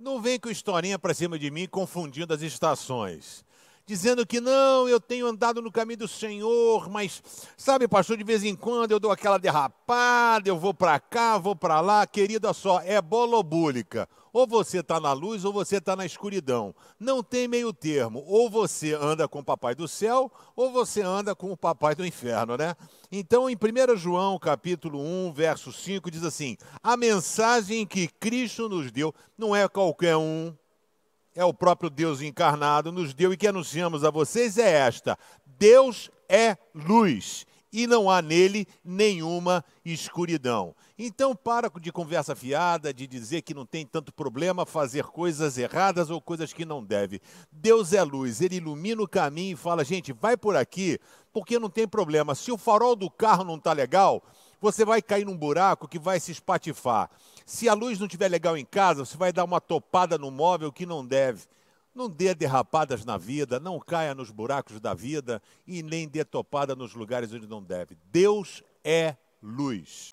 Não vem com historinha para cima de mim confundindo as estações dizendo que não, eu tenho andado no caminho do Senhor, mas sabe, pastor, de vez em quando eu dou aquela derrapada, eu vou para cá, vou para lá, querida só, é bolobúlica. Ou você está na luz ou você está na escuridão. Não tem meio termo. Ou você anda com o papai do céu ou você anda com o papai do inferno, né? Então, em 1 João, capítulo 1, verso 5, diz assim: "A mensagem que Cristo nos deu não é qualquer um, é o próprio Deus encarnado, nos deu e que anunciamos a vocês é esta: Deus é luz e não há nele nenhuma escuridão. Então, para de conversa fiada, de dizer que não tem tanto problema fazer coisas erradas ou coisas que não deve. Deus é luz, ele ilumina o caminho e fala: gente, vai por aqui, porque não tem problema. Se o farol do carro não está legal, você vai cair num buraco que vai se espatifar. Se a luz não estiver legal em casa, você vai dar uma topada no móvel que não deve. Não dê derrapadas na vida, não caia nos buracos da vida e nem dê topada nos lugares onde não deve. Deus é luz.